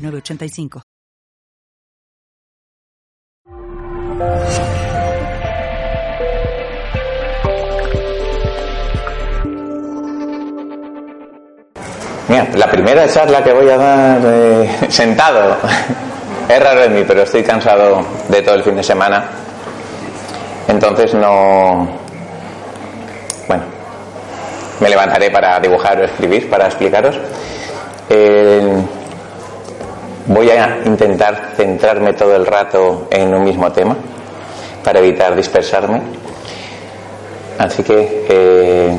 985. Mira, la primera charla que voy a dar eh, sentado es raro en mí, pero estoy cansado de todo el fin de semana. Entonces no. Bueno, me levantaré para dibujar o escribir, para explicaros. Eh, Voy a intentar centrarme todo el rato en un mismo tema para evitar dispersarme. Así que eh,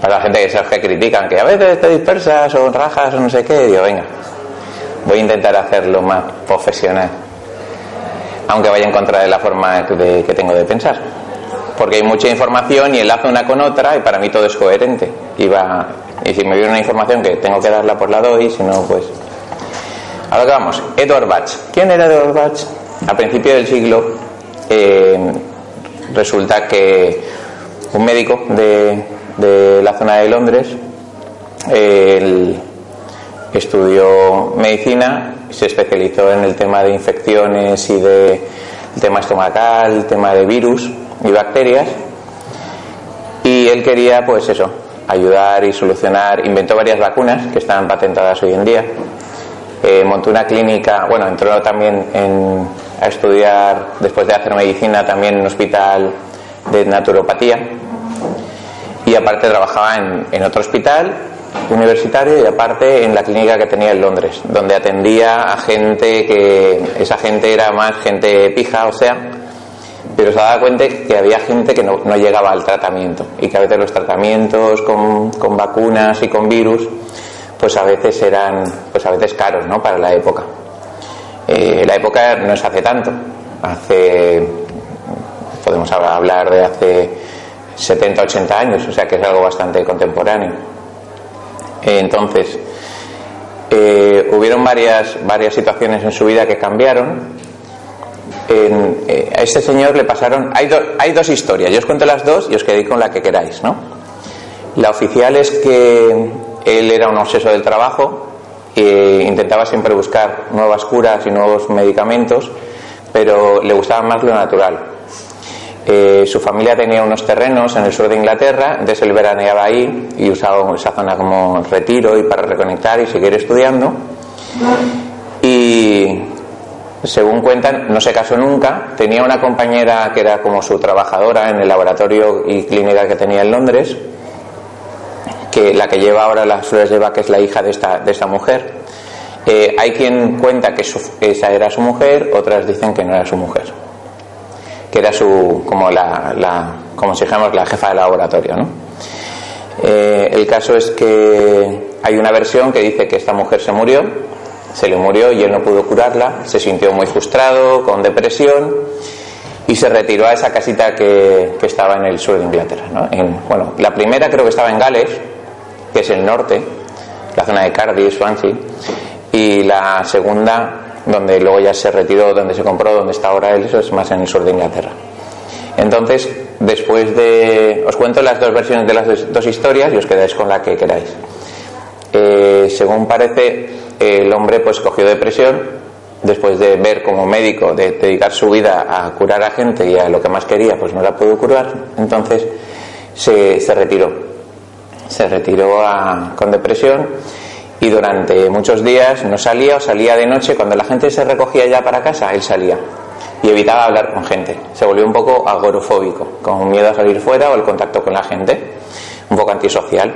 para la gente que se que critican que a veces te dispersas o rajas o no sé qué, digo, venga, voy a intentar hacerlo más profesional, aunque vaya en contra de la forma que tengo de pensar. Porque hay mucha información y enlazo una con otra y para mí todo es coherente. Y, va, y si me viene una información que tengo que darla, pues la doy, si no, pues Ahora vamos, Edward Bach. ¿Quién era Edward Bach? A principios del siglo eh, resulta que un médico de, la zona de Londres estudió medicina, se especializó en el tema de infecciones y de tema estomacal, el tema de virus y bacterias y él quería pues eso, ayudar y solucionar, inventó varias vacunas que están patentadas hoy en día eh, montó una clínica, bueno, entró también a estudiar, después de hacer medicina, también en un hospital de naturopatía. Y aparte trabajaba en, otro hospital universitario y aparte en la clínica que tenía en Londres, donde atendía a gente que, esa gente era más gente pija, o sea, pero se daba cuenta que había gente que no, llegaba al tratamiento y que a veces los tratamientos con, con vacunas y con virus pues a veces eran pues a veces caros ¿no? para la época. Eh, la época no es hace tanto, hace podemos hablar de hace 70, 80 años, o sea que es algo bastante contemporáneo. entonces, eh, hubieron varias, varias situaciones en su vida que cambiaron. Eh, a este señor le pasaron. Hay, hay dos historias, yo os cuento las dos y os quedéis con la que queráis, ¿no? La oficial es que él era un obseso del trabajo e intentaba siempre buscar nuevas curas y nuevos medicamentos, pero le gustaba más lo natural. Eh, su familia tenía unos terrenos en el sur de Inglaterra, entonces él veraneaba ahí y usaba esa zona como retiro y para reconectar y seguir estudiando. Y según cuentan, no se casó nunca. Tenía una compañera que era como su trabajadora en el laboratorio y clínica que tenía en Londres que la que lleva ahora las flores de Bach es la hija de esta, de esta mujer. Eh, hay quien cuenta que, esa era su mujer, otras dicen que no era su mujer, que era su, como la, la como si dijéramos la jefa de laboratorio, ¿no? Eh, el caso es que hay una versión que dice que esta mujer se murió, se le murió y él no pudo curarla, se sintió muy frustrado, con depresión y se retiró a esa casita que, que estaba en el sur de Inglaterra. ¿no? En, bueno, la primera creo que estaba en Gales, que es el norte, la zona de Cardiff, Swansea, y la segunda, donde luego ya se retiró, donde se compró, donde está ahora él, eso es más en el sur de Inglaterra. Entonces, después de. Os cuento las dos versiones de las dos historias y os quedáis con la que queráis. Eh, según parece, el hombre pues cogió depresión después de ver como médico, de dedicar su vida a curar a gente y a lo que más quería, pues no la pudo curar, entonces se, se retiró se retiró con depresión y durante muchos días no salía o salía de noche. Cuando la gente se recogía ya para casa, él salía y evitaba hablar con gente. Se volvió un poco agorofóbico, con miedo a salir fuera o el contacto con la gente, un poco antisocial,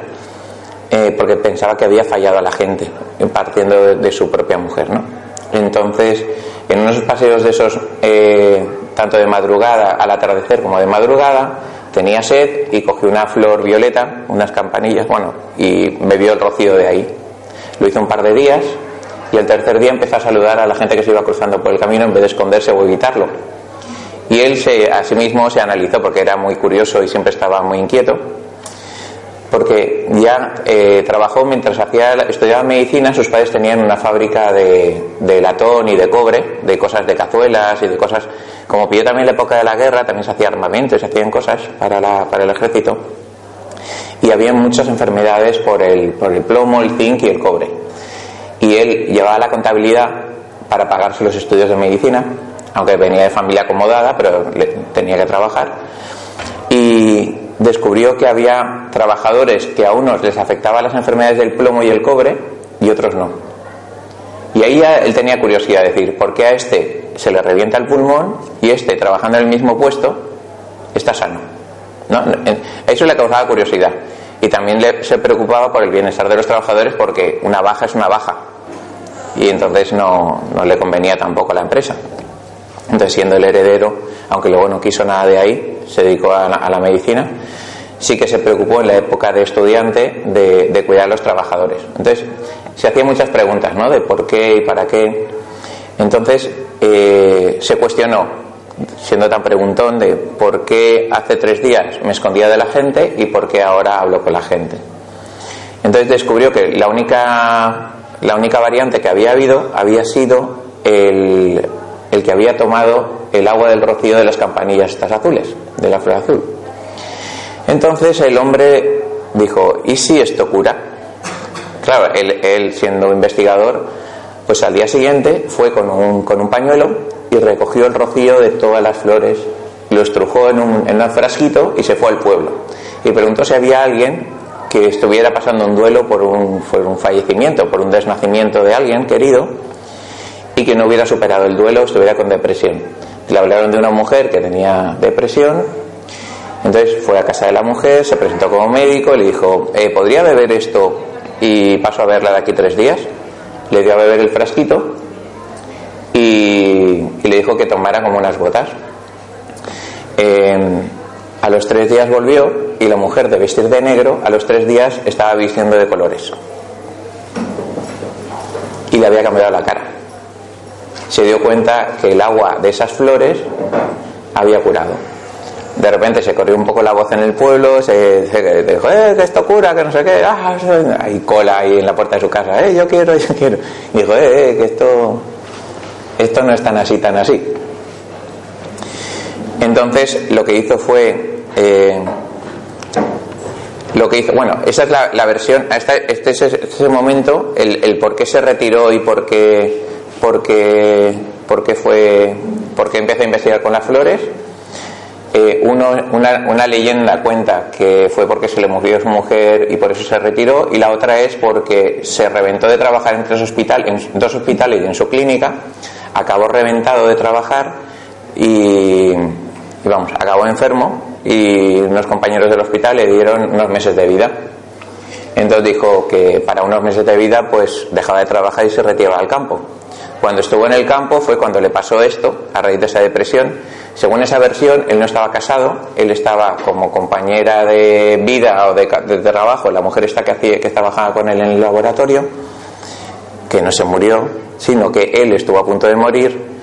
eh, porque pensaba que había fallado a la gente, partiendo de, su propia mujer. ¿no? Entonces, en unos paseos de esos, eh, tanto de madrugada al atardecer como de madrugada, tenía sed y cogió una flor violeta, unas campanillas, bueno, y bebió el rocío de ahí. Lo hizo un par de días y el tercer día empezó a saludar a la gente que se iba cruzando por el camino en vez de esconderse o evitarlo. Y él se, a sí mismo se analizó porque era muy curioso y siempre estaba muy inquieto porque ya eh, trabajó mientras hacía, estudiaba medicina, sus padres tenían una fábrica de, latón y de cobre, de cosas de cazuelas y de cosas, como pidió también la época de la guerra, también se hacía armamento, se hacían cosas para, la, para el ejército, y había muchas enfermedades por el, por el plomo, el zinc y el cobre. Y él llevaba la contabilidad para pagarse los estudios de medicina, aunque venía de familia acomodada, pero tenía que trabajar. Y descubrió que había trabajadores que a unos les afectaban las enfermedades del plomo y el cobre y otros no. Y ahí ya él tenía curiosidad de decir, ¿por qué a este se le revienta el pulmón y este, trabajando en el mismo puesto, está sano? ¿No? Eso le causaba curiosidad. Y también le, se preocupaba por el bienestar de los trabajadores porque una baja es una baja. Y entonces no, no le convenía tampoco a la empresa. Entonces, siendo el heredero, aunque luego no quiso nada de ahí, se dedicó a la, medicina, sí que se preocupó en la época de estudiante de, cuidar a los trabajadores. Entonces, se hacía muchas preguntas, ¿no? De por qué y para qué. Entonces, eh, se cuestionó, siendo tan preguntón, de por qué hace tres días me escondía de la gente y por qué ahora hablo con la gente. Entonces descubrió que la única, la única variante que había habido había sido el, el que había tomado el agua del rocío de las campanillas estas azules, de la flor azul. Entonces el hombre dijo, ¿y si esto cura? Claro, él, siendo investigador, pues al día siguiente fue con un, con un pañuelo y recogió el rocío de todas las flores, lo estrujó en un, en un frasquito y se fue al pueblo. Y preguntó si había alguien que estuviera pasando un duelo por un, por un fallecimiento, por un desnacimiento de alguien querido, y que no hubiera superado el duelo, estuviera con depresión. Le hablaron de una mujer que tenía depresión, entonces fue a casa de la mujer, se presentó como médico, le dijo, eh, ¿podría beber esto y paso a verla de aquí tres días? Le dio a beber el frasquito y, le dijo que tomara como unas gotas. a los tres días volvió y la mujer de vestir de negro a los tres días estaba vistiendo de colores y le había cambiado la cara se dio cuenta que el agua de esas flores había curado. De repente se corrió un poco la voz en el pueblo, se, dijo, eh, que esto cura, que no sé qué, ah, hay cola ahí en la puerta de su casa, eh, yo quiero, yo quiero. Y dijo, eh, eh, que esto, esto no es tan así, tan así. Entonces lo que hizo fue, eh, lo que hizo, bueno, esa es la, versión, este, este es ese momento, el, el por qué se retiró y por qué porque, porque, fue, porque empezó a investigar con las flores. Eh, uno, una, una, leyenda cuenta que fue porque se le murió su mujer y por eso se retiró, y la otra es porque se reventó de trabajar en, tres hospital, en dos hospitales y en su clínica, acabó reventado de trabajar y, y vamos, acabó enfermo y unos compañeros del hospital le dieron unos meses de vida. Entonces dijo que para unos meses de vida pues dejaba de trabajar y se retiraba al campo. Cuando estuvo en el campo fue cuando le pasó esto, a raíz de esa depresión. Según esa versión, él no estaba casado, él estaba como compañera de vida o de, trabajo, la mujer esta que, hacía, que trabajaba con él en el laboratorio, que no se murió, sino que él estuvo a punto de morir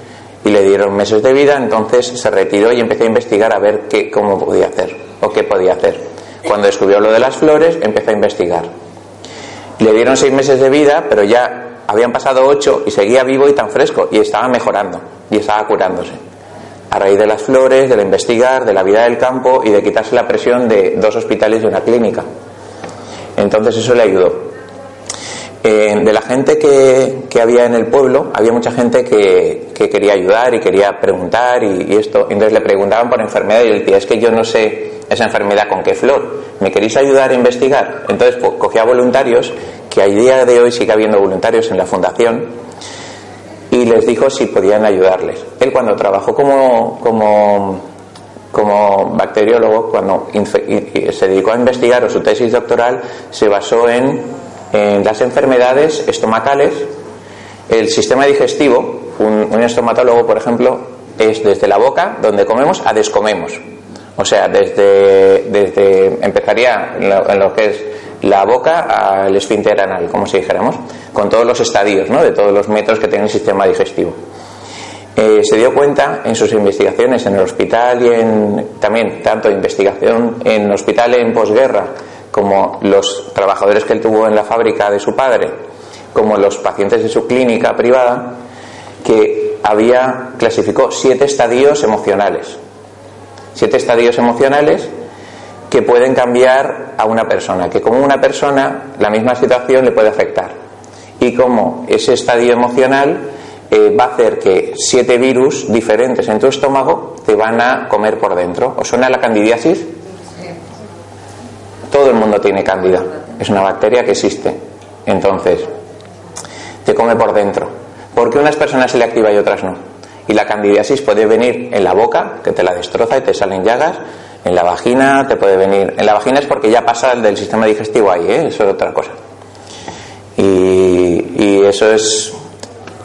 y le dieron meses de vida, entonces se retiró y empezó a investigar a ver qué, cómo podía hacer o qué podía hacer. Cuando descubrió lo de las flores, empezó a investigar. Le dieron seis meses de vida, pero ya habían pasado ocho y seguía vivo y tan fresco y estaba mejorando y estaba curándose. A raíz de las flores, de la investigar, de la vida del campo y de quitarse la presión de dos hospitales y una clínica. Entonces eso le ayudó. Eh, de la gente que, que, había en el pueblo, había mucha gente que, que quería ayudar y quería preguntar y, esto. Entonces le preguntaban por enfermedad y él decía, es que yo no sé esa enfermedad con qué flor. ¿Me queréis ayudar a investigar? Entonces pues, cogía voluntarios que a día de hoy sigue habiendo voluntarios en la fundación, y les dijo si podían ayudarles. Él cuando trabajó como, como, como bacteriólogo, cuando se dedicó a investigar o su tesis doctoral, se basó en, en las enfermedades estomacales, el sistema digestivo, un, estomatólogo, por ejemplo, es desde la boca, donde comemos, a descomemos. O sea, desde, desde empezaría en lo, que es la boca al esfínter anal, como si dijéramos, con todos los estadios, ¿no? de todos los métodos que tiene el sistema digestivo. Eh, se dio cuenta en sus investigaciones en el hospital y en también tanto investigación en el hospital en posguerra como los trabajadores que él tuvo en la fábrica de su padre, como los pacientes de su clínica privada, que había clasificó siete estadios emocionales. Siete estadios emocionales que pueden cambiar a una persona, que como una persona la misma situación le puede afectar. Y como ese estadio emocional eh, va a hacer que siete virus diferentes en tu estómago te van a comer por dentro. ¿Os suena la candidiasis? Todo el mundo tiene cándida. Es una bacteria que existe. Entonces, te come por dentro. ¿Por qué unas personas se le activa y otras no? Y la candidiasis puede venir en la boca, que te la destroza y te salen llagas. En la vagina te puede venir. En la vagina es porque ya pasa del sistema digestivo ahí, ¿eh? eso es otra cosa. Y, y eso es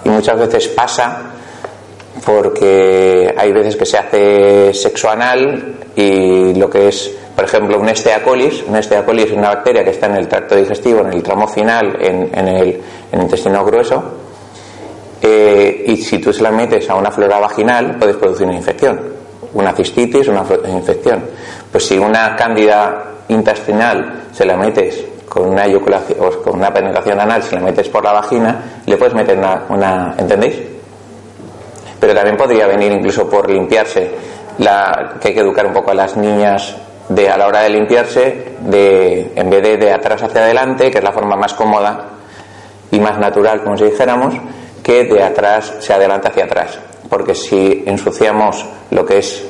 y muchas veces pasa porque hay veces que se hace sexo anal y lo que es, por ejemplo, un esteacolis, un esteacolis es una bacteria que está en el tracto digestivo, en el tramo final, en, el, intestino grueso, eh, y si tú se la metes a una flora vaginal puedes producir una infección, una cistitis, una infección. Pues si una cándida intestinal se la metes con una eyaculación con una penetración anal, si la metes por la vagina, le puedes meter una, ¿entendéis? Pero también podría venir incluso por limpiarse, la, que hay que educar un poco a las niñas de a la hora de limpiarse, de en vez de de atrás hacia adelante, que es la forma más cómoda y más natural, como si dijéramos, que de atrás se adelante hacia atrás. Porque si ensuciamos lo que es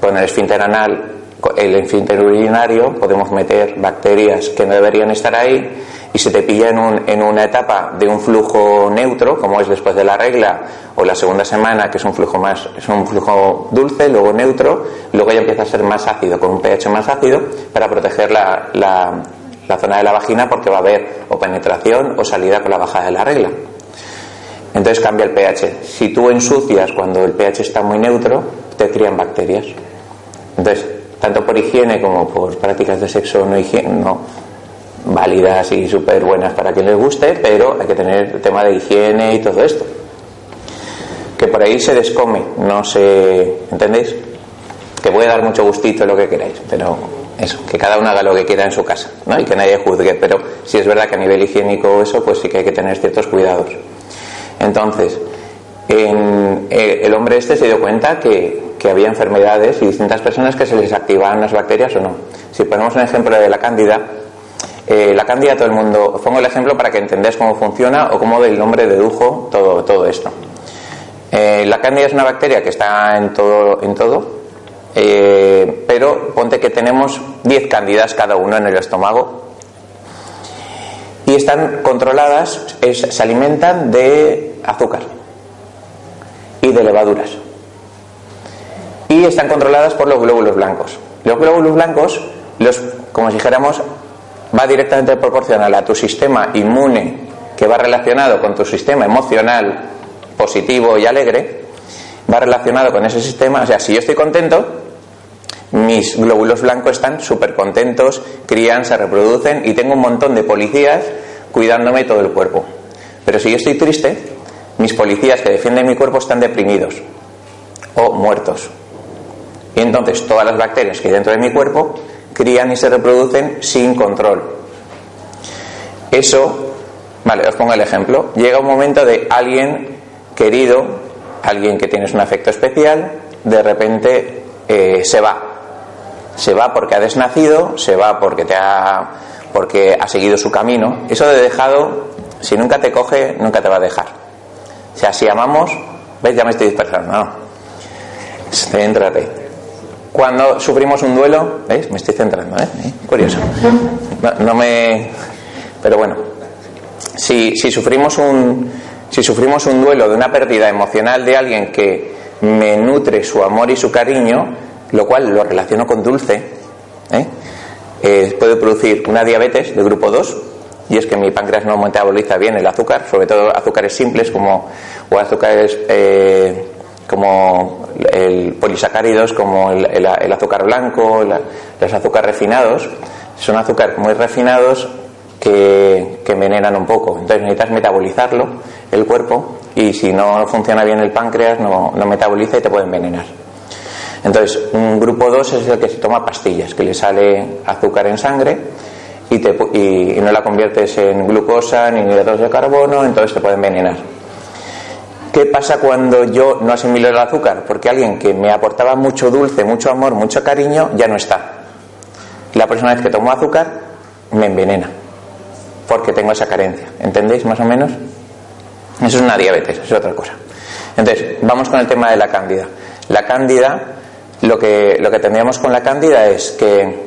con el esfínter anal el esfínter urinario podemos meter bacterias que no deberían estar ahí y se te pilla en, un, en, una etapa de un flujo neutro, como es después de la regla o la segunda semana, que es un flujo más, es un flujo dulce, luego neutro, luego ya empieza a ser más ácido, con un pH más ácido, para proteger la, la, la zona de la vagina porque va a haber o penetración o salida con la bajada de la regla. Entonces cambia el pH. Si tú ensucias cuando el pH está muy neutro, te crían bacterias. Entonces, tanto por higiene como por prácticas de sexo no, higiene, válidas y súper buenas para quien les guste, pero hay que tener el tema de higiene y todo esto. Que por ahí se descome, no se. ¿Entendéis? Que puede dar mucho gustito lo que queráis, pero eso, que cada uno haga lo que quiera en su casa, ¿no? Y que nadie juzgue, pero si es verdad que a nivel higiénico eso, pues sí que hay que tener ciertos cuidados. Entonces, en, eh, el hombre este se dio cuenta que había enfermedades y distintas personas que se les activaban las bacterias o no. Si ponemos un ejemplo de la cándida, eh, la cándida todo el mundo, pongo el ejemplo para que entendáis cómo funciona o cómo del nombre dedujo todo, todo esto. Eh, la cándida es una bacteria que está en todo, en todo pero ponte que tenemos 10 cándidas cada uno en el estómago están controladas, se alimentan de azúcar y de levaduras y están controladas por los glóbulos blancos. Los glóbulos blancos, los, como si dijéramos, va directamente proporcional a tu sistema inmune que va relacionado con tu sistema emocional positivo y alegre, va relacionado con ese sistema. O sea, si yo estoy contento, mis glóbulos blancos están súper contentos, crían, se reproducen y tengo un montón de policías cuidándome todo el cuerpo. Pero si yo estoy triste, mis policías que defienden mi cuerpo están deprimidos o muertos. Y entonces todas las bacterias que hay dentro de mi cuerpo crían y se reproducen sin control. Eso, vale, os pongo el ejemplo. Llega un momento de alguien querido, alguien que tienes un afecto especial, de repente eh, se va. Se va porque ha desnacido, se va porque te ha porque ha seguido su camino. Eso de dejado, si nunca te coge, nunca te va a dejar. O sea, si amamos, ves, ya me estoy dispersando, no. Céntrate cuando sufrimos un duelo, ¿veis? Me estoy centrando, ¿eh? Curioso. No, me. Pero bueno, si, si, sufrimos un, si sufrimos un duelo de una pérdida emocional de alguien que me nutre su amor y su cariño, lo cual lo relaciono con dulce, ¿eh? Eh, puede producir una diabetes de grupo 2, y es que mi páncreas no metaboliza bien el azúcar, sobre todo azúcares simples como o azúcares eh, como el polisacáridos, como el, azúcar blanco, los azúcares refinados, son azúcares muy refinados que, envenenan un poco. Entonces necesitas metabolizarlo, el cuerpo, y si no funciona bien el páncreas, no, no metaboliza y te puede envenenar. Entonces, un grupo 2 es el que se toma pastillas, que le sale azúcar en sangre y, y, no la conviertes en glucosa ni en hidratos de carbono, entonces te puede envenenar. ¿Qué pasa cuando yo no asimilo el azúcar? Porque alguien que me aportaba mucho dulce, mucho amor, mucho cariño, ya no está. La próxima vez que tomo azúcar, me envenena. Porque tengo esa carencia. ¿Entendéis más o menos? Eso es una diabetes, es otra cosa. Entonces, vamos con el tema de la cándida. La cándida, lo que, lo que tendríamos con la cándida es que,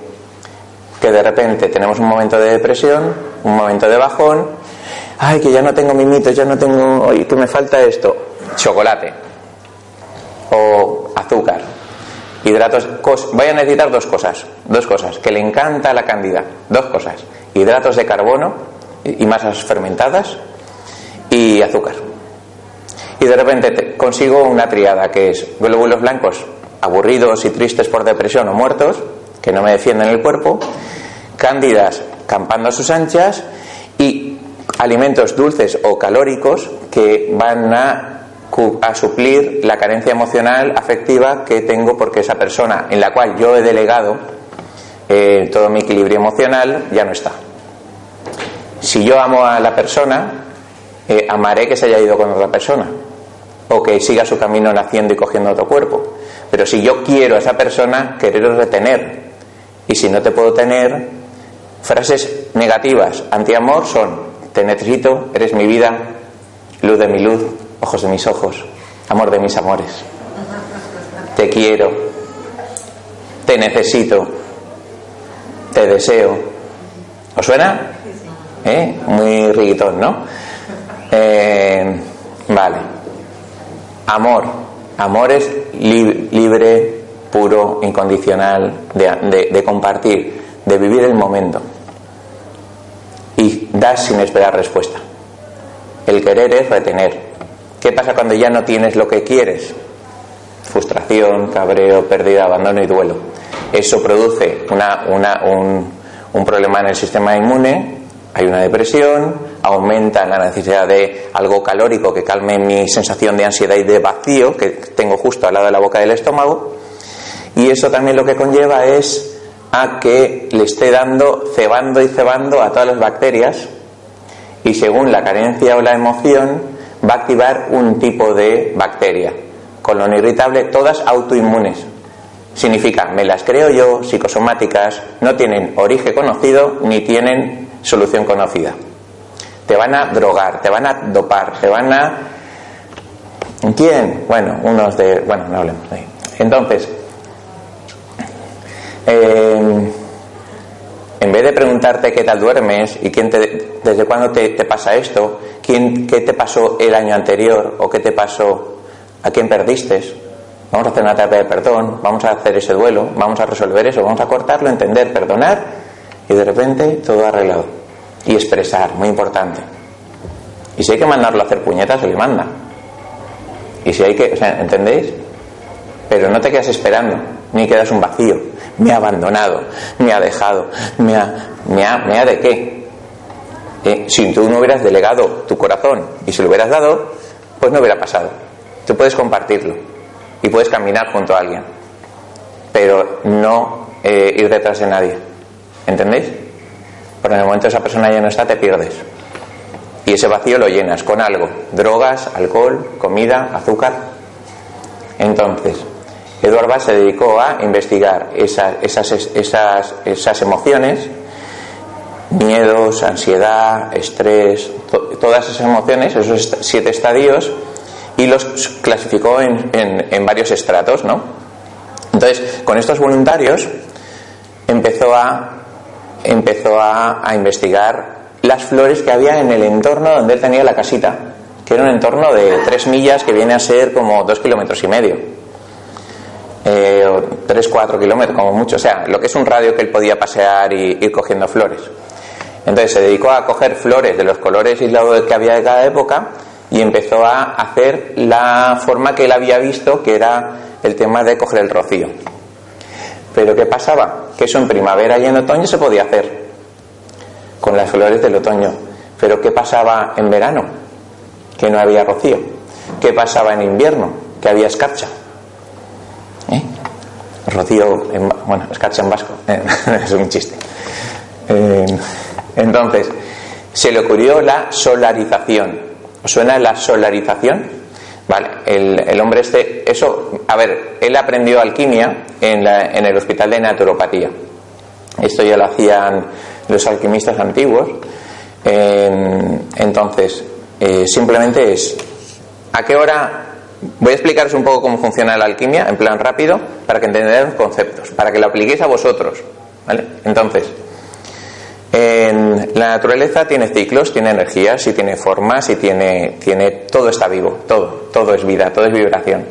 que de repente tenemos un momento de depresión, un momento de bajón, ay, que ya no tengo mimitos, ya no tengo, oye, que me falta esto, chocolate. O azúcar, hidratos, voy a necesitar dos cosas, dos cosas, que le encanta la cándida, dos cosas, hidratos de carbono y masas fermentadas y azúcar. Y de repente consigo una triada que es glóbulos blancos aburridos y tristes por depresión o muertos, que no me defienden el cuerpo, cándidas campando a sus anchas y alimentos dulces o calóricos que van a, a, suplir la carencia emocional, afectiva que tengo porque esa persona en la cual yo he delegado eh, todo mi equilibrio emocional ya no está. Si yo amo a la persona, eh, amaré que se haya ido con otra persona o que siga su camino naciendo y cogiendo otro cuerpo. Pero si yo quiero a esa persona, querer retener. Y si no te puedo tener, frases negativas, anti-amor son te necesito, eres mi vida, luz de mi luz, ojos de mis ojos, amor de mis amores. Te quiero, te necesito, te deseo. ¿Os suena? ¿Eh? Muy riguitón, ¿no? Eh, vale. Amor. Amor es libre, puro, incondicional, de compartir, de vivir el momento y das sin esperar respuesta. El querer es retener. ¿Qué pasa cuando ya no tienes lo que quieres? Frustración, cabreo, pérdida, abandono y duelo. Eso produce una, un, un problema en el sistema inmune, hay una depresión, aumenta la necesidad de algo calórico que calme mi sensación de ansiedad y de vacío que tengo justo al lado de la boca del estómago. Y eso también lo que conlleva es a que le esté dando, cebando y cebando a todas las bacterias y según la carencia o la emoción va a activar un tipo de bacteria. Colon irritable, todas autoinmunes. Significa, me las creo yo, psicosomáticas, no tienen origen conocido ni tienen solución conocida. Te van a drogar, te van a dopar, te van a... ¿Quién? Bueno, unos de... Bueno, no hablemos de ahí. Entonces, eh, en vez de preguntarte qué tal duermes y quién te, desde cuándo te, pasa esto, quién, qué te pasó el año anterior o qué te pasó, a quién perdiste, vamos a hacer una terapia de perdón, vamos a hacer ese duelo, vamos a resolver eso, vamos a cortarlo, entender, perdonar y de repente todo arreglado. Y expresar, muy importante. Y si hay que mandarlo a hacer puñetas, se le manda. Y si hay que, o sea, ¿entendéis? Pero no te quedas esperando, ni quedas un vacío me ha abandonado, me ha dejado, me ha, me ha, me ha de qué. Eh, si tú no hubieras delegado tu corazón y se lo hubieras dado, pues no hubiera pasado. Tú puedes compartirlo y puedes caminar junto a alguien, pero no eh, ir detrás de nadie. ¿Entendéis? Porque en el momento esa persona ya no está, te pierdes. Y ese vacío lo llenas con algo, drogas, alcohol, comida, azúcar. Entonces, Edward Bach se dedicó a investigar esas, esas, esas, emociones, miedos, ansiedad, estrés, todas esas emociones, esos siete estadios, y los clasificó en, en, varios estratos, ¿no? Entonces, con estos voluntarios empezó a, empezó a, a investigar las flores que había en el entorno donde él tenía la casita, que era un entorno de tres millas que viene a ser como dos kilómetros y medio eh, 3-4 kilómetros como mucho, o sea, lo que es un radio que él podía pasear y ir cogiendo flores. Entonces se dedicó a coger flores de los colores y lo que había de cada época y empezó a hacer la forma que él había visto, que era el tema de coger el rocío. Pero ¿qué pasaba? Que eso en primavera y en otoño se podía hacer. con las flores del otoño. Pero ¿qué pasaba en verano? Que no había rocío. ¿Qué pasaba en invierno? Que había escarcha. ¿Eh? Rocío, en, bueno, escarcha en vasco, es un chiste. Eh, entonces, se le ocurrió la solarización. ¿Os suena la solarización? Vale, el, hombre este, eso, a ver, él aprendió alquimia en, en el hospital de naturopatía. Esto ya lo hacían los alquimistas antiguos. entonces, eh, simplemente es, ¿a qué hora? Voy a explicaros un poco cómo funciona la alquimia, en plan rápido, para que entendáis los conceptos, para que lo apliquéis a vosotros. ¿vale? Entonces, en la naturaleza tiene ciclos, tiene energías y tiene formas y tiene, tiene todo está vivo, todo, todo es vida, todo es vibración.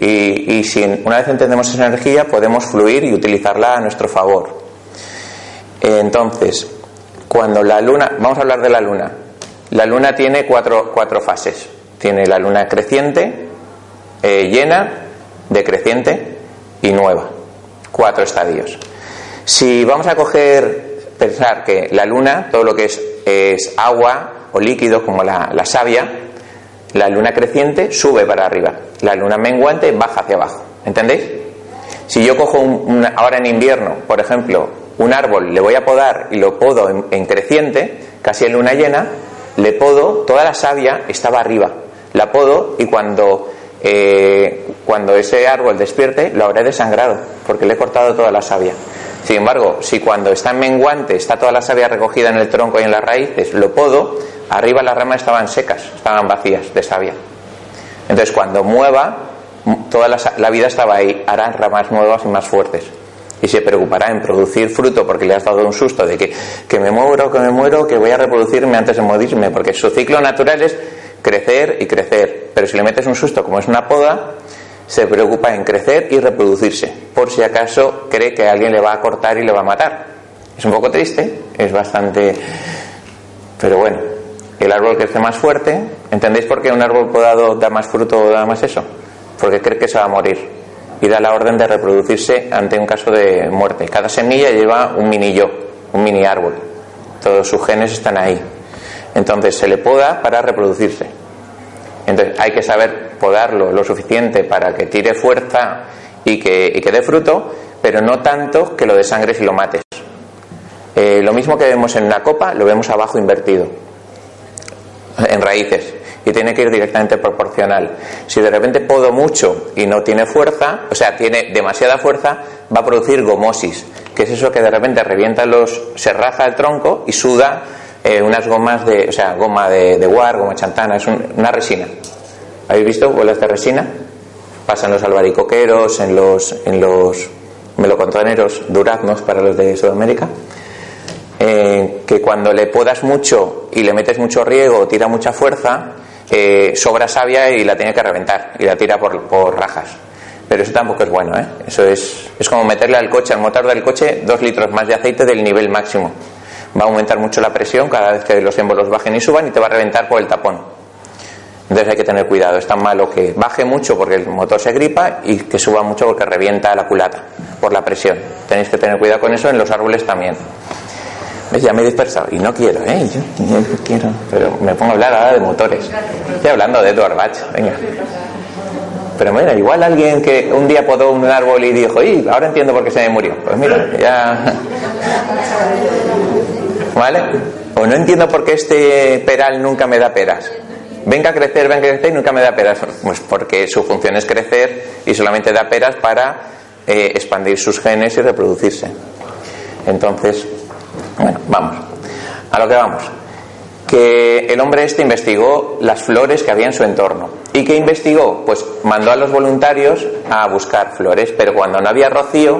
Y, y si una vez entendemos esa energía podemos fluir y utilizarla a nuestro favor. Entonces, cuando la luna, vamos a hablar de la luna. La luna tiene cuatro, cuatro fases. Tiene la luna creciente, eh, llena, decreciente y nueva. Cuatro estadios. Si vamos a coger pensar que la luna, todo lo que es, es agua o líquido como la, savia, la luna creciente sube para arriba, la luna menguante baja hacia abajo. ¿Entendéis? Si yo cojo ahora en invierno, por ejemplo, un árbol, le voy a podar y lo podo en, creciente, casi en luna llena, le podo, toda la savia estaba arriba. La podo y cuando, eh, cuando ese árbol despierte lo habré desangrado, porque le he cortado toda la savia. Sin embargo, si cuando está en menguante está toda la savia recogida en el tronco y en las raíces, lo podo, arriba las ramas estaban secas, estaban vacías de savia. Entonces, cuando mueva, toda la, vida estaba ahí, harán ramas nuevas y más fuertes. Y se preocupará en producir fruto porque le has dado un susto de que, que me muero, que me muero, que voy a reproducirme antes de morirme, porque su ciclo natural es crecer y crecer. Pero si le metes un susto como es una poda, se preocupa en crecer y reproducirse, por si acaso cree que alguien le va a cortar y le va a matar. Es un poco triste, es bastante... Pero bueno, el árbol crece más fuerte. ¿Entendéis por qué un árbol podado da más fruto o da más eso? Porque cree que se va a morir y da la orden de reproducirse ante un caso de muerte. Cada semilla lleva un mini yo, un mini árbol. Todos sus genes están ahí. Entonces se le poda para reproducirse. Entonces hay que saber podarlo lo suficiente para que tire fuerza y que, y dé fruto, pero no tanto que lo desangres y lo mates. Eh, lo mismo que vemos en una copa, lo vemos abajo invertido, en raíces, y tiene que ir directamente proporcional. Si de repente podo mucho y no tiene fuerza, o sea, tiene demasiada fuerza, va a producir gomosis, que es eso que de repente revienta los, se raja el tronco y suda eh, unas gomas de, o sea, goma de, de guar, goma chantana, es una resina. ¿Habéis visto bolas de resina? Pasan los albaricoqueros, en los, en los melocontoneros, duraznos para los de Sudamérica. Eh, que cuando le podas mucho y le metes mucho riego, tira mucha fuerza, eh, sobra savia y la tiene que reventar y la tira por, por rajas. Pero eso tampoco es bueno, ¿eh? Eso es, es como meterle al coche, al motor del coche, dos litros más de aceite del nivel máximo va a aumentar mucho la presión cada vez que los émbolos bajen y suban y te va a reventar por el tapón. Entonces hay que tener cuidado. Es tan malo que baje mucho porque el motor se gripa y que suba mucho porque revienta la culata por la presión. Tenéis que tener cuidado con eso en los árboles también. ¿Ves? Ya me he dispersado y no quiero, ¿eh? Yo, quiero. Pero me pongo a hablar ahora de motores. Estoy hablando de Edward Bach. Venga. Pero mira, igual alguien que un día podó un árbol y dijo, y ahora entiendo por qué se me murió. Pues mira, ya. ¿Vale? O no entiendo por qué este peral nunca me da peras. Venga a crecer, venga a crecer y nunca me da peras. Pues porque su función es crecer y solamente da peras para eh, expandir sus genes y reproducirse. Entonces, bueno, vamos. A lo que vamos. Que el hombre este investigó las flores que había en su entorno. ¿Y qué investigó? Pues mandó a los voluntarios a buscar flores, pero cuando no había rocío,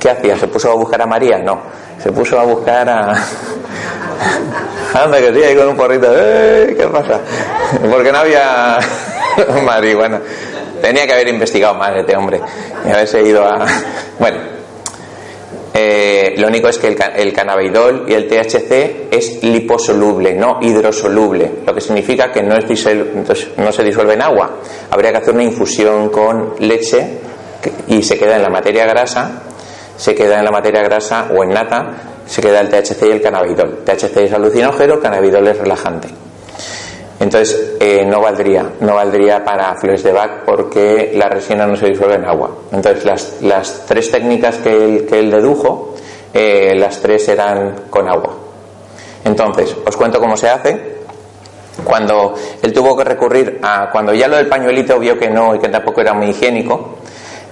¿qué hacía? ¿Se puso a buscar a María? No se puso a buscar a. Anda, que sí, ahí con un porrito. ¡Eh! ¿Qué pasa? Porque no había marihuana. Tenía que haber investigado más este hombre y haberse ido a. Bueno, eh, lo único es que el, el cannabidol y el THC es liposoluble, no hidrosoluble, lo que significa que no, es no se disuelve en agua. Habría que hacer una infusión con leche y se queda en la materia grasa se queda en la materia grasa o en nata se queda el THC y el cannabidol. THC es alucinógeno, cannabidol es relajante. Entonces eh, no valdría, no valdría para flores de Bach porque la resina no se disuelve en agua. Entonces las, las tres técnicas que él, que él dedujo, eh, las tres eran con agua. Entonces, os cuento cómo se hace. Cuando él tuvo que recurrir a, cuando ya lo del pañuelito vio que no y que tampoco era muy higiénico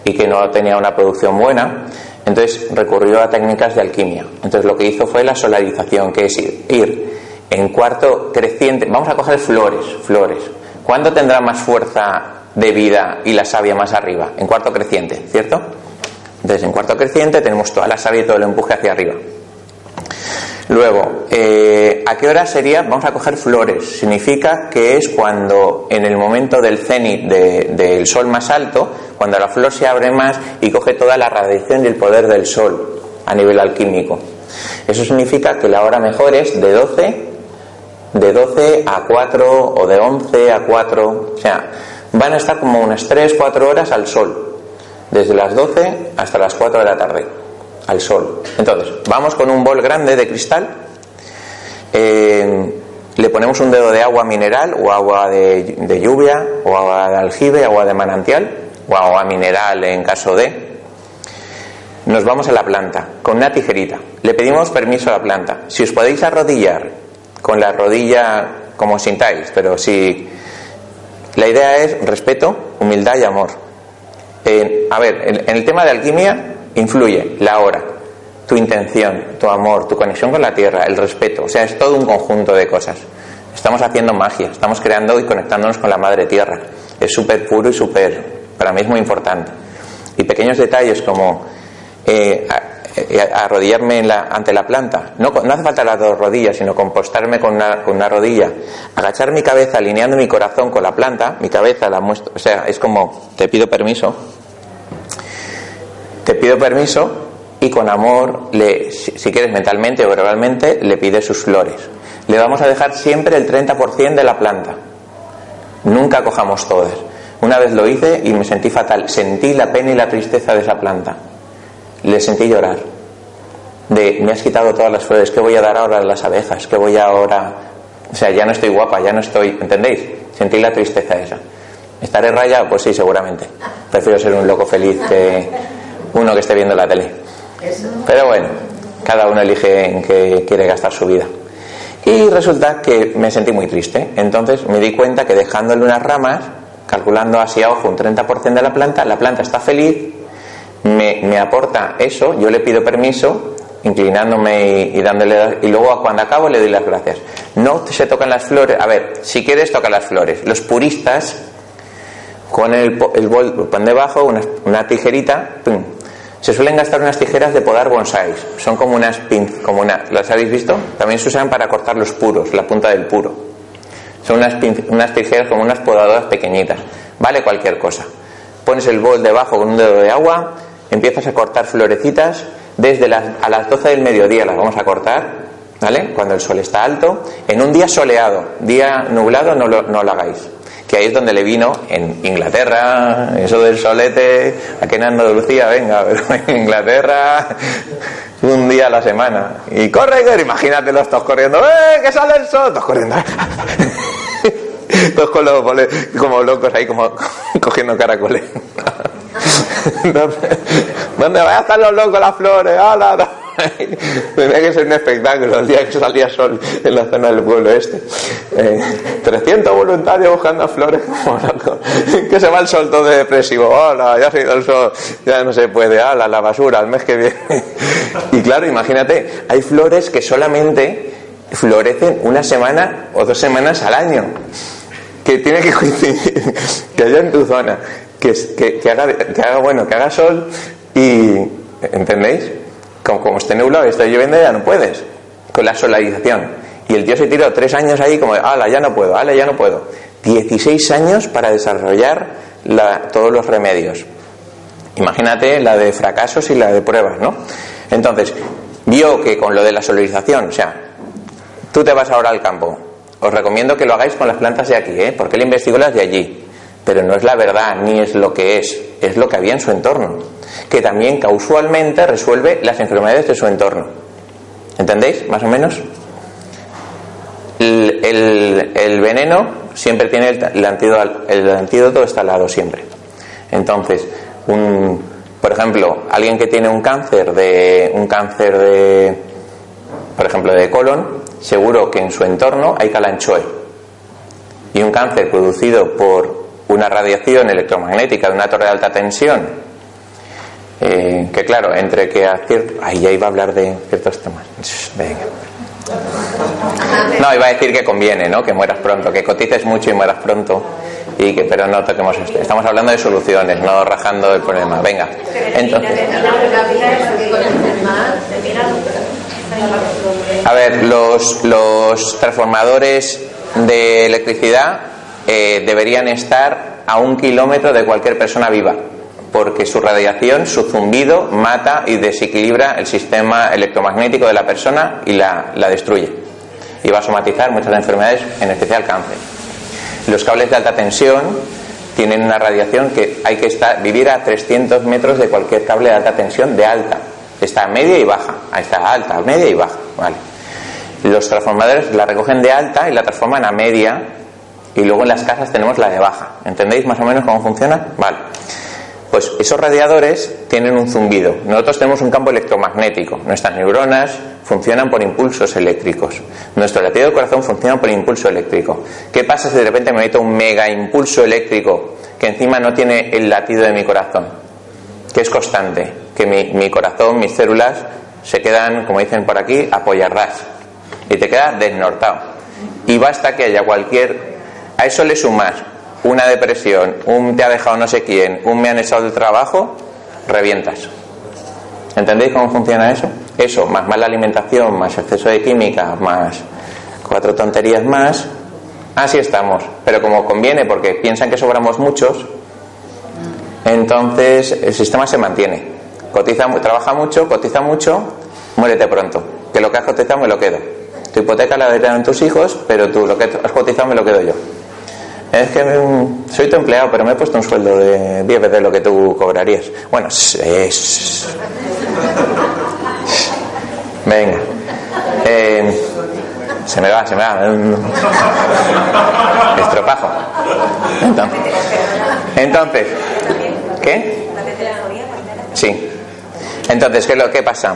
y que no tenía una producción buena, entonces recurrió a técnicas de alquimia. Entonces lo que hizo fue la solarización, que es ir, en cuarto creciente. Vamos a coger flores, flores. ¿Cuándo tendrá más fuerza de vida y la savia más arriba? En cuarto creciente, ¿cierto? Entonces en cuarto creciente tenemos toda la savia y todo el empuje hacia arriba. Luego, eh, ¿a qué hora sería? Vamos a coger flores. Significa que es cuando en el momento del cenit del sol más alto, cuando la flor se abre más y coge toda la radiación y el poder del sol a nivel alquímico. Eso significa que la hora mejor es de 12, de 12 a 4 o de 11 a 4. O sea, van a estar como unas 3, 4 horas al sol, desde las 12 hasta las 4 de la tarde al sol. Entonces, vamos con un bol grande de cristal, eh, le ponemos un dedo de agua mineral o agua de, lluvia o agua de aljibe, agua de manantial o agua mineral en caso de. Nos vamos a la planta con una tijerita. Le pedimos permiso a la planta. Si os podéis arrodillar con la rodilla como sintáis, pero si la idea es respeto, humildad y amor. a ver, en el tema de alquimia influye la hora, tu intención, tu amor, tu conexión con la tierra, el respeto. O sea, es todo un conjunto de cosas. Estamos haciendo magia, estamos creando y conectándonos con la madre tierra. Es súper puro y súper, para mí es muy importante. Y pequeños detalles como eh, eh, arrodillarme ante la planta. No, no, hace falta las dos rodillas, sino compostarme con una, con una rodilla. Agachar mi cabeza alineando mi corazón con la planta, mi cabeza la muestro. O sea, es como, te pido permiso, te pido permiso y con amor, le, si quieres mentalmente o verbalmente, le pides sus flores. Le vamos a dejar siempre el 30% de la planta. Nunca cojamos todas. Una vez lo hice y me sentí fatal. Sentí la pena y la tristeza de esa planta. Le sentí llorar. De, me has quitado todas las flores, ¿qué voy a dar ahora a las abejas? ¿Qué voy ahora? O sea, ya no estoy guapa, ya no estoy, ¿entendéis? Sentí la tristeza esa. ¿Estaré rayado? Pues sí, seguramente. Prefiero ser un loco feliz que uno que esté viendo la tele. Pero bueno, cada uno elige en qué quiere gastar su vida. Y resulta que me sentí muy triste. Entonces me di cuenta que dejándole unas ramas, calculando así a ojo un 30% de la planta, la planta está feliz, me, me aporta eso, yo le pido permiso, inclinándome y, dándole. Y luego cuando acabo le doy las gracias. No se tocan las flores. A ver, si quieres, toca las flores. Los puristas, con el, el bol, pan debajo, una, una tijerita, pum, se suelen gastar unas tijeras de podar bonsáis. Son como unas como una, ¿las habéis visto? También se usan para cortar los puros, la punta del puro. Son unas, unas tijeras como unas podadoras pequeñitas. Vale cualquier cosa. Pones el bol debajo con un dedo de agua, empiezas a cortar florecitas. Desde las, a las 12 del mediodía las vamos a cortar, ¿vale? Cuando el sol está alto. En un día soleado, día nublado, no no lo hagáis que ahí es donde le vino en Inglaterra, eso del solete, aquí en Andalucía, venga, pero en Inglaterra, un día a la semana. Y corre, imagínate todos corriendo, ¡eh, que sale el sol! Todos corriendo. todos con los como locos ahí, como cogiendo caracoles. ¿Dónde van a estar los locos las flores? ¡Hala! Tenía que ser un espectáculo el día que salía sol en la zona del pueblo este. 300 eh, voluntarios buscando flores Que se va el sol todo depresivo. Hola, ya ha ido el sol, ya no se puede. Hola, la basura, el mes que viene. Y claro, imagínate, hay flores que solamente florecen una semana o dos semanas al año. Que tiene que coincidir, que haya en tu zona, que, que, que haga, que haga bueno, que haga sol y. ¿Entendéis? Como, como esté nublado y esté lloviendo ya no puedes, con la solarización. Y el tío se tiró tres años ahí como, ala, ya no puedo, ala, ya no puedo. 16 años para desarrollar todos los remedios. Imagínate la de fracasos y la de pruebas, ¿no? Entonces, vio que con lo de la solarización, o sea, tú te vas ahora al campo. Os recomiendo que lo hagáis con las plantas de aquí, ¿eh? Porque él investigó las de allí. Pero no es la verdad, ni es lo que es, es lo que había en su entorno que también causualmente resuelve las enfermedades de su entorno. ¿Entendéis? Más o menos. El, veneno siempre tiene el, antídoto, el está al lado siempre. Entonces, un, por ejemplo, alguien que tiene un cáncer de un cáncer de, por ejemplo, de colon, seguro que en su entorno hay calanchoe. Y un cáncer producido por una radiación electromagnética de una torre de alta tensión, eh, que claro, entre que a cierto... Ay, ya iba a hablar de ciertos temas. Venga. No, iba a decir que conviene, ¿no? Que mueras pronto, que cotices mucho y mueras pronto. Y que, pero no toquemos esto. Estamos hablando de soluciones, no rajando el problema. Venga. Entonces. A ver, los, los transformadores de electricidad eh, deberían estar a un kilómetro de cualquier persona viva, porque su radiación, su zumbido, mata y desequilibra el sistema electromagnético de la persona y la, la destruye. Y va a somatizar muchas enfermedades, en especial cáncer. Los cables de alta tensión tienen una radiación que hay que estar, vivir a 300 metros de cualquier cable de alta tensión de alta. Está media y baja. Está alta, media y baja. Vale. Los transformadores la recogen de alta y la transforman a media y luego en las casas tenemos la de baja. ¿Entendéis más o menos cómo funciona? Vale. Pues esos radiadores tienen un zumbido. Nosotros tenemos un campo electromagnético. Nuestras neuronas funcionan por impulsos eléctricos. Nuestro latido del corazón funciona por impulso eléctrico. ¿Qué pasa si de repente me meto un mega impulso eléctrico que encima no tiene el latido de mi corazón? Que es constante. Que mi, corazón, mis células se quedan, como dicen por aquí, apoyarras. Y te quedas desnortado. Y basta que haya cualquier a eso le sumas una depresión, un te ha dejado no sé quién, un me han echado del trabajo, revientas. ¿Entendéis cómo funciona eso? Eso, más mala alimentación, más exceso de química, más cuatro tonterías más, así estamos. Pero como conviene, porque piensan que sobramos muchos, entonces el sistema se mantiene. Cotiza, trabaja mucho, cotiza mucho, muérete pronto. Que lo que has cotizado me lo quedo. Tu hipoteca la en tus hijos, pero tú lo que has cotizado me lo quedo yo. Es que soy tu empleado, pero me he puesto un sueldo de 10 veces lo que tú cobrarías. Bueno, es. Venga. Eh, se me va, se me va. Estropajo. Entonces, ¿qué? Sí. Entonces, ¿qué lo que pasa?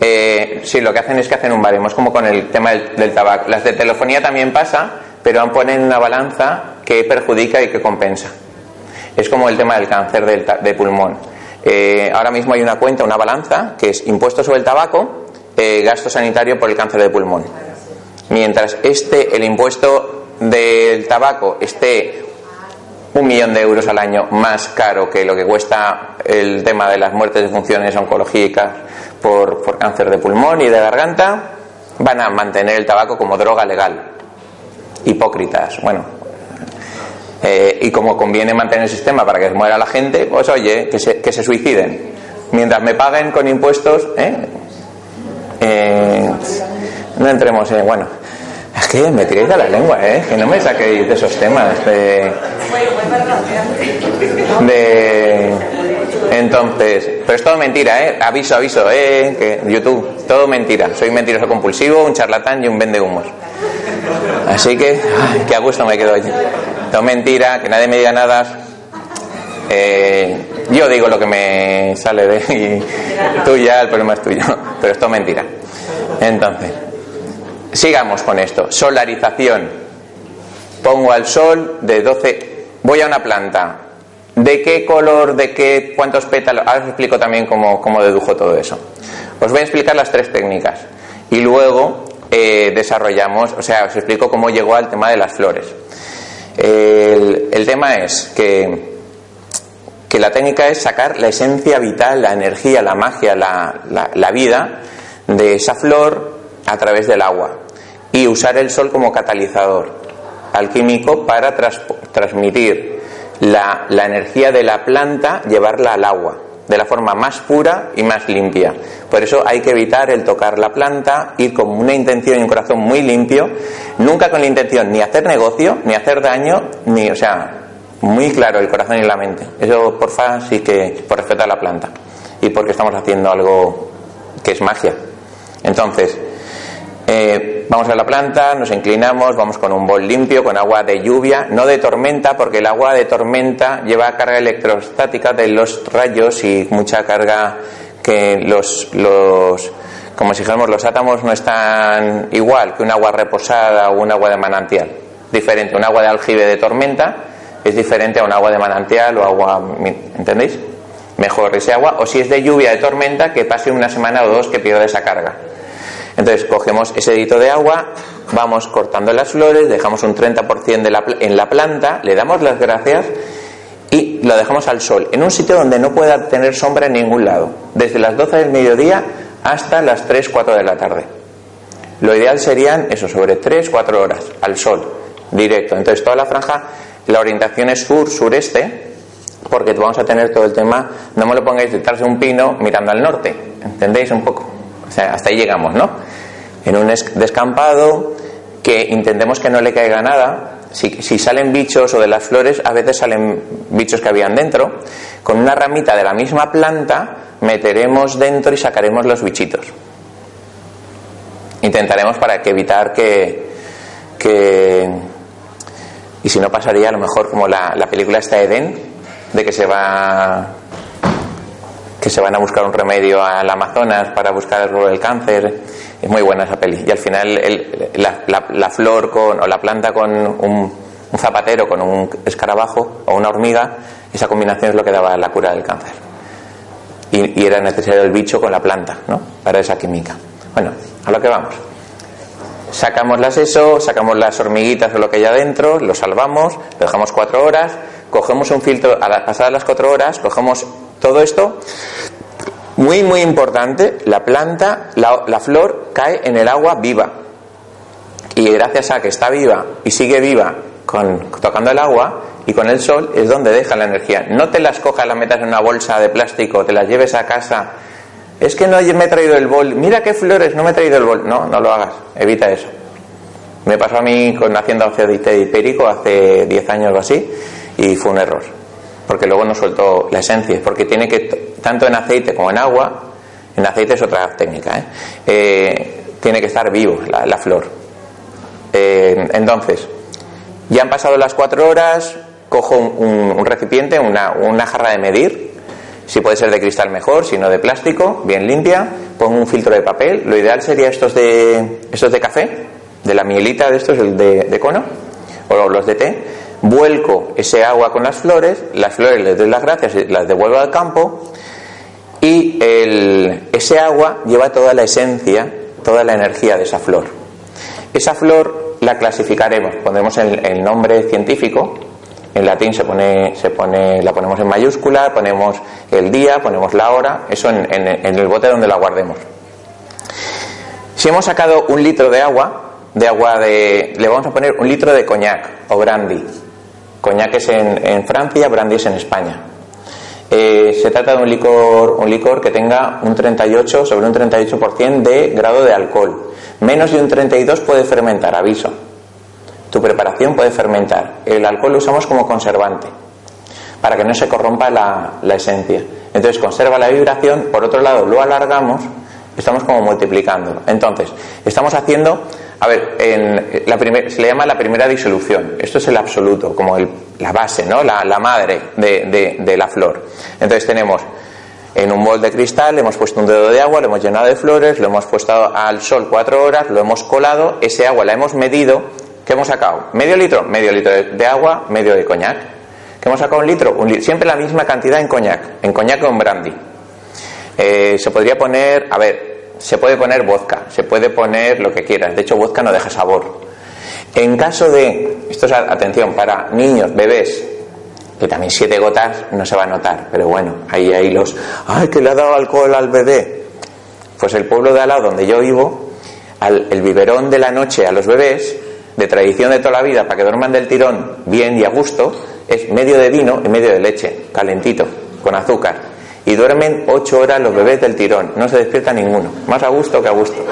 Eh, sí, lo que hacen es que hacen un baremo, es como con el tema del, del tabaco. Las de telefonía también pasa, pero ponen una balanza que perjudica y que compensa. Es como el tema del cáncer de pulmón. Eh, ahora mismo hay una cuenta, una balanza, que es impuesto sobre el tabaco, eh, gasto sanitario por el cáncer de pulmón. Mientras este, el impuesto del tabaco esté un millón de euros al año más caro que lo que cuesta el tema de las muertes de funciones oncológicas por cáncer de pulmón y de garganta, van a mantener el tabaco como droga legal hipócritas. Bueno, eh, y como conviene mantener el sistema para que muera la gente, pues oye, que se, que se suiciden. Mientras me paguen con impuestos, ¿eh? Eh, no entremos en. Bueno, es que me tiréis de la lengua, ¿eh? Que no me saquéis de esos temas. De, de, entonces, pero es todo mentira, ¿eh? Aviso, aviso, ¿eh? Que YouTube, todo mentira. Soy mentiroso compulsivo, un charlatán y un vende humos. Así que, qué a gusto me quedo allí. Todo mentira, que nadie me diga nada. Eh, yo digo lo que me sale de y tú ya el problema es tuyo, pero es mentira. Entonces, sigamos con esto. Solarización. Pongo al sol de 12. Voy a una planta. ¿De qué color, de qué, cuántos pétalos? Ahora os explico también cómo, cómo dedujo todo eso. Os voy a explicar las tres técnicas. Y luego eh, desarrollamos, o sea, os explico cómo llegó al tema de las flores. El, tema es que, que, la técnica es sacar la esencia vital, la energía, la magia, la, vida de esa flor a través del agua y usar el sol como catalizador alquímico para transmitir la, la energía de la planta, llevarla al agua de la forma más pura y más limpia. Por eso hay que evitar el tocar la planta, ir con una intención y un corazón muy limpio, nunca con la intención ni hacer negocio, ni hacer daño, ni, o sea, muy claro el corazón y la mente. Eso, porfa, sí que por respetar la planta y porque estamos haciendo algo que es magia. Entonces, Eh, vamos a la planta, nos inclinamos, vamos con un bol limpio, con agua de lluvia, no de tormenta, porque el agua de tormenta lleva carga electrostática de los rayos y mucha carga que los, los como si dijéramos, los átomos no están igual que un agua reposada o un agua de manantial. Diferente, un agua de aljibe de tormenta es diferente a un agua de manantial o agua, ¿entendéis? Mejor ese agua, o si es de lluvia de tormenta, que pase una semana o dos que pierda esa carga. Entonces cogemos ese dedito de agua, vamos cortando las flores, dejamos un 30% de la, en la planta, le damos las gracias y lo dejamos al sol, en un sitio donde no pueda tener sombra en ningún lado, desde las 12 del mediodía hasta las 3, 4 de la tarde. Lo ideal serían eso, sobre 3, 4 horas, al sol, directo. Entonces toda la franja, la orientación es sur-sureste, porque vamos a tener todo el tema, no me lo pongáis detrás de un pino mirando al norte, ¿entendéis un poco? O sea, hasta ahí llegamos, ¿no? En un descampado, que intentemos que no le caiga nada, si, salen bichos o de las flores, a veces salen bichos que habían dentro, con una ramita de la misma planta meteremos dentro y sacaremos los bichitos. Intentaremos para que evitar que, que y si no pasaría a lo mejor como la, la película está Eden, de que se va que se van a buscar un remedio al Amazonas para buscar el cáncer. Es muy buena esa peli. Y al final la, flor con, o la planta con un, un zapatero, con un escarabajo o una hormiga, esa combinación es lo que daba la cura del cáncer y, era necesario el bicho con la planta, ¿no? Para esa química. Bueno, a lo que vamos. Sacamos las eso, sacamos las hormiguitas o lo que hay adentro, lo salvamos, lo dejamos cuatro horas, cogemos un filtro, a las pasadas las cuatro horas, cogemos todo esto. Muy, muy importante, la planta, la, la flor cae en el agua viva. Y gracias a que está viva y sigue viva con, tocando el agua, y con el sol es donde deja la energía. No te las cojas, las metas en una bolsa de plástico, te las lleves a casa. Es que no me he traído el bol. Mira qué flores, no me he traído el bol. No, no lo hagas. Evita eso. Me pasó a mí con haciendo aceite hipérico hace 10 años o así y fue un error. Porque luego no suelto la esencia. Porque tiene que, tanto en aceite como en agua, en aceite es otra técnica, ¿eh? Eh, tiene que estar vivo la, flor. Eh, entonces, ya han pasado las cuatro horas, cojo un, recipiente, una, una, jarra de medir, si puede ser de cristal mejor, si no de plástico, bien limpia, pongo un filtro de papel, lo ideal sería estos de, estos de café, de la mielita de estos, el de, de cono, o los de té, vuelco ese agua con las flores, las flores les doy las gracias y las devuelvo al campo, y el, ese agua lleva toda la esencia, toda la energía de esa flor. Esa flor la clasificaremos, pondremos el, nombre científico, en latín se pone, se pone, la ponemos en mayúscula, ponemos el día, ponemos la hora, eso en, el bote donde la guardemos. Si hemos sacado un litro de agua, de agua de, le vamos a poner un litro de coñac o brandy. Coñac es en, Francia, brandy es en España. Eh, se trata de un licor, un licor que tenga un 38 sobre un 38% de grado de alcohol. Menos de un 32 puede fermentar, aviso. Tu preparación puede fermentar. El alcohol lo usamos como conservante para que no se corrompa la, esencia. Entonces conserva la vibración, por otro lado lo alargamos, estamos como multiplicando. Entonces, estamos haciendo, a ver, en la se le llama la primera disolución. Esto es el absoluto, como la base, ¿no? La, madre de, la flor. Entonces tenemos en un bol de cristal, le hemos puesto un dedo de agua, lo hemos llenado de flores, lo hemos puesto al sol cuatro horas, lo hemos colado, ese agua la hemos medido ¿Qué hemos sacado? ¿Medio litro? Medio litro de, agua, medio de coñac. ¿Qué hemos sacado? Un litro, Siempre la misma cantidad en coñac. En coñac o en brandy. Eh, se podría poner, a ver, se puede poner vodka, se puede poner lo que quieras. De hecho, vodka no deja sabor. En caso de, esto es atención, para niños, bebés, que también siete gotas no se va a notar, pero bueno, ahí hay los, ay, que le ha dado alcohol al bebé. Pues el pueblo de al lado donde yo vivo, al, el biberón de la noche a los bebés, de tradición de toda la vida para que duerman del tirón bien y a gusto es medio de vino y medio de leche, calentito, con azúcar. Y duermen ocho horas los bebés del tirón, no se despierta ninguno, más a gusto que a gusto.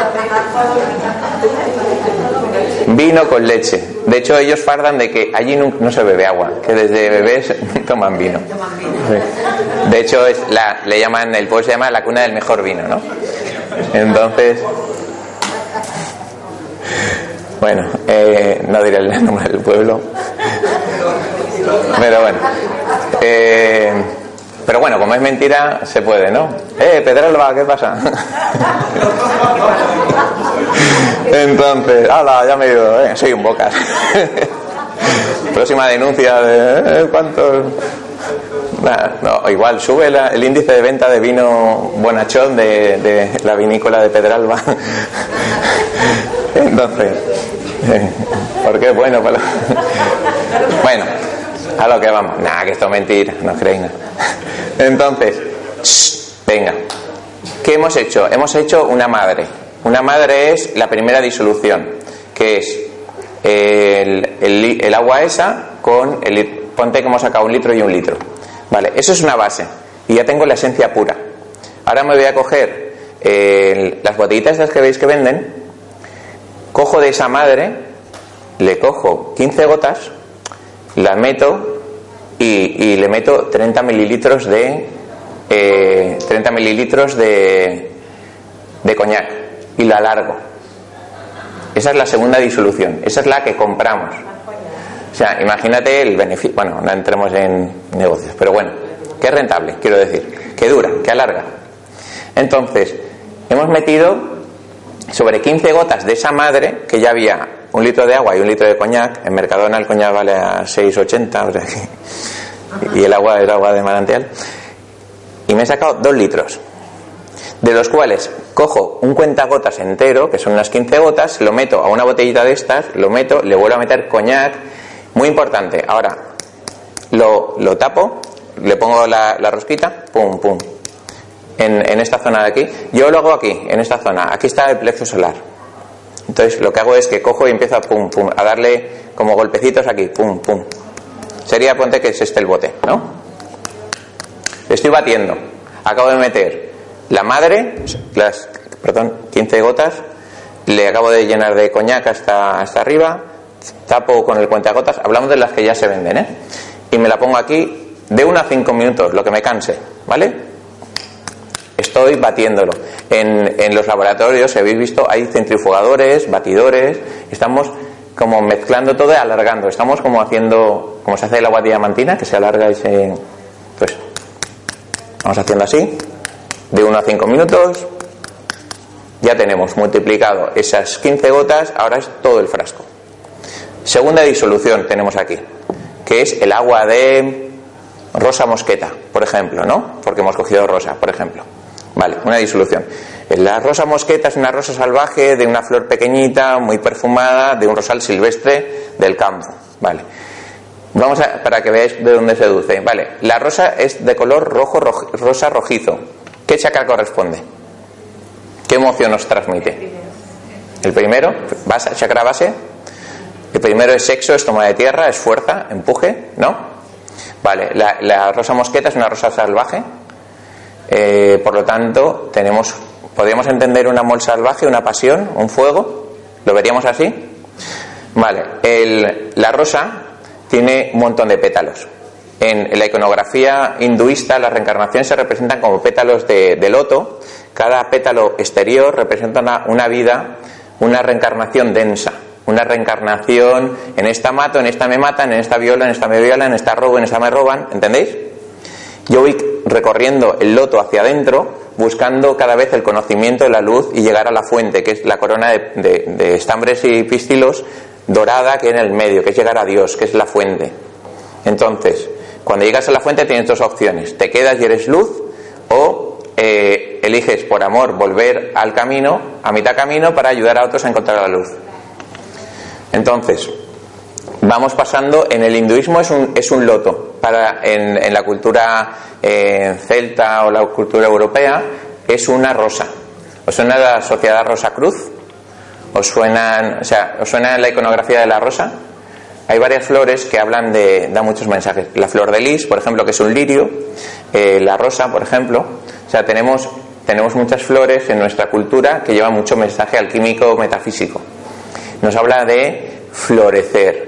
Vino con leche. De hecho, ellos fardan de que allí no, se bebe agua, que desde bebés toman vino. De hecho, es le llaman, el pueblo se llama la cuna del mejor vino, ¿no? Entonces, Bueno, eh, no diré el nombre del pueblo. Pero bueno. Eh, pero bueno, como es mentira, se puede, ¿no? ¡Eh, Pedralba, qué pasa! Entonces, ¡hala! Ya me he ido, eh, soy un bocas. Próxima denuncia de eh, cuántos. no, igual sube el índice de venta de vino bonachón de, de la vinícola de Pedralba. Entonces, ¿por qué? Bueno, para... bueno, a lo que vamos. Nada, que esto es mentira, no creéis nada. Entonces, venga, ¿qué hemos hecho? Hemos hecho una madre. Una madre es la primera disolución, que es el, agua esa con el. Ponte que hemos sacado un litro y un litro. Vale, eso es una base. Y ya tengo la esencia pura. Ahora me voy a coger las botellitas esas que veis que venden, cojo de esa madre, le cojo 15 gotas, la meto y, le meto 30 mililitros de 30 eh, mililitros de, de coñac y la alargo. Esa es la segunda disolución, esa es la que compramos. O sea, imagínate el beneficio, bueno, no entremos en negocios, pero bueno, que es rentable, quiero decir, que dura, que alarga. Entonces, hemos metido sobre 15 gotas de esa madre que ya había un litro de agua y un litro de coñac. En Mercadona el coñac vale a 6,80 y el agua es agua de manantial. Y me he sacado dos litros, de los cuales cojo un cuentagotas entero, que son unas 15 gotas, lo meto a una botellita de estas, lo meto, le vuelvo a meter coñac. Muy importante. Ahora, lo, lo tapo, le pongo la, la rosquita, pum, pum, en, en, esta zona de aquí. Yo lo hago aquí, en esta zona. Aquí está el plexo solar. Entonces lo que hago es que cojo y empiezo a pum, pum, a darle como golpecitos aquí, pum, pum. Sería, ponte que es este el bote, ¿no? Estoy batiendo. Acabo de meter la madre, las, perdón, 15 gotas, le acabo de llenar de coñac hasta, hasta arriba, tapo con el gotas hablamos de las que ya se venden, ¿eh? Y me la pongo aquí de 1 a 5 minutos, lo que me canse, ¿vale? Estoy batiéndolo. En, los laboratorios, si habéis visto, hay centrifugadores, batidores, estamos como mezclando todo y alargando. Estamos como haciendo, como se hace el agua diamantina, que se alarga y se. Pues. Vamos haciendo así, de 1 a 5 minutos. Ya tenemos multiplicado esas 15 gotas, ahora es todo el frasco. Segunda disolución tenemos aquí, que es el agua de rosa mosqueta, por ejemplo, ¿no? Porque hemos cogido rosa, por ejemplo. Vale, una disolución. La rosa mosqueta es una rosa salvaje de una flor pequeñita, muy perfumada, de un rosal silvestre del campo. Vale. Vamos a, para que veáis de dónde se deduce. Vale, la rosa es de color rojo, rosa rojizo. ¿Qué chakra corresponde? ¿Qué emoción nos transmite? El primero, base, chakra base. El primero es sexo, es toma de tierra, es fuerza, empuje, ¿no? Vale, la rosa mosqueta es una rosa salvaje, eh, por lo tanto, tenemos, podríamos entender un amor salvaje, una pasión, un fuego. ¿Lo veríamos así? Vale. El, la rosa tiene un montón de pétalos. En, la iconografía hinduista, las reencarnaciones se representan como pétalos de, loto. Cada pétalo exterior representa una, una vida, una reencarnación densa una reencarnación en esta mato, en esta me matan, en esta viola, en esta me violan, en esta robo, en esta me roban, ¿entendéis? Yo voy recorriendo el loto hacia adentro, buscando cada vez el conocimiento de la luz y llegar a la fuente, que es la corona de, estambres y pistilos dorada que hay en el medio, que es llegar a Dios, que es la fuente. Entonces, cuando llegas a la fuente tienes dos opciones, te quedas y eres luz o eh, eliges por amor volver al camino, a mitad camino, para ayudar a otros a encontrar la luz. Entonces, vamos pasando, en el hinduismo es un, es un loto, para, en, la cultura eh, celta o la cultura europea es una rosa. ¿Os suena la sociedad Rosa Cruz? ¿Os suena, o sea, ¿os suena la iconografía de la rosa? Hay varias flores que hablan de, da muchos mensajes. La flor de lis, por ejemplo, que es un lirio, eh, la rosa, por ejemplo. O sea, tenemos, tenemos muchas flores en nuestra cultura que llevan mucho mensaje alquímico metafísico. Nos habla de florecer,